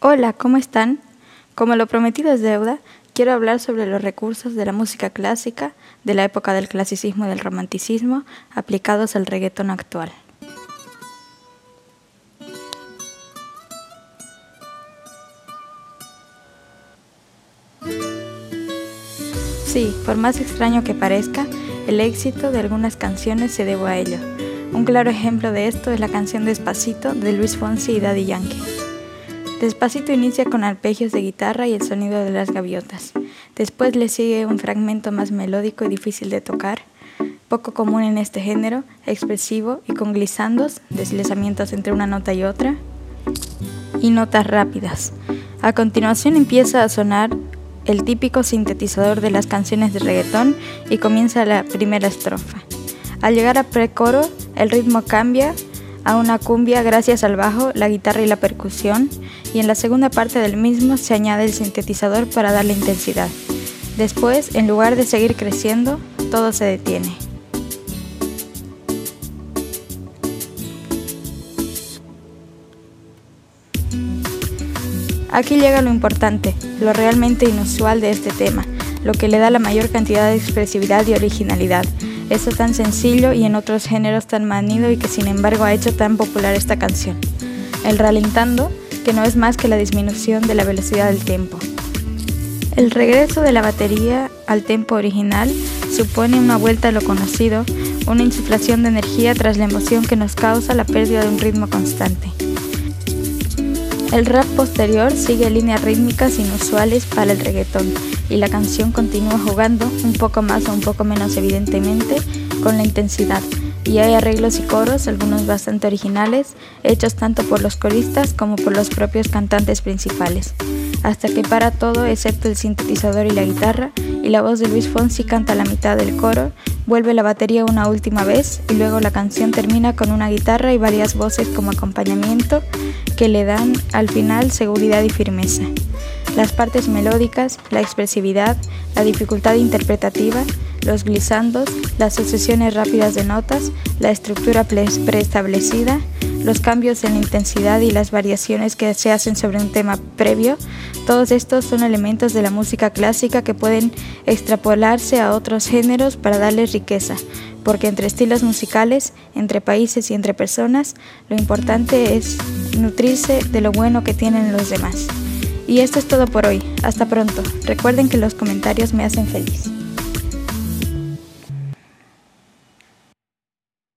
Hola, ¿cómo están? Como lo prometido es deuda, quiero hablar sobre los recursos de la música clásica de la época del clasicismo y del romanticismo aplicados al reggaetón actual. Sí, por más extraño que parezca, el éxito de algunas canciones se debe a ello. Un claro ejemplo de esto es la canción Despacito de Luis Fonsi y Daddy Yankee. Despacito inicia con arpegios de guitarra y el sonido de las gaviotas. Después le sigue un fragmento más melódico y difícil de tocar, poco común en este género, expresivo y con glisandos, deslizamientos entre una nota y otra, y notas rápidas. A continuación empieza a sonar el típico sintetizador de las canciones de reggaetón y comienza la primera estrofa. Al llegar a precoro, el ritmo cambia a una cumbia gracias al bajo, la guitarra y la percusión, y en la segunda parte del mismo se añade el sintetizador para darle intensidad. Después, en lugar de seguir creciendo, todo se detiene. Aquí llega lo importante, lo realmente inusual de este tema, lo que le da la mayor cantidad de expresividad y originalidad. Eso tan sencillo y en otros géneros tan manido y que sin embargo ha hecho tan popular esta canción. El ralentando, que no es más que la disminución de la velocidad del tiempo. El regreso de la batería al tempo original supone una vuelta a lo conocido, una insuflación de energía tras la emoción que nos causa la pérdida de un ritmo constante. El rap posterior sigue líneas rítmicas inusuales para el reggaetón y la canción continúa jugando, un poco más o un poco menos evidentemente, con la intensidad. Y hay arreglos y coros, algunos bastante originales, hechos tanto por los coristas como por los propios cantantes principales. Hasta que para todo excepto el sintetizador y la guitarra, y la voz de Luis Fonsi canta la mitad del coro, vuelve la batería una última vez y luego la canción termina con una guitarra y varias voces como acompañamiento que le dan al final seguridad y firmeza las partes melódicas, la expresividad, la dificultad interpretativa, los glisandos, las sucesiones rápidas de notas, la estructura preestablecida, los cambios en intensidad y las variaciones que se hacen sobre un tema previo, todos estos son elementos de la música clásica que pueden extrapolarse a otros géneros para darles riqueza, porque entre estilos musicales, entre países y entre personas, lo importante es nutrirse de lo bueno que tienen los demás. Y esto es todo por hoy. Hasta pronto. Recuerden que los comentarios me hacen feliz.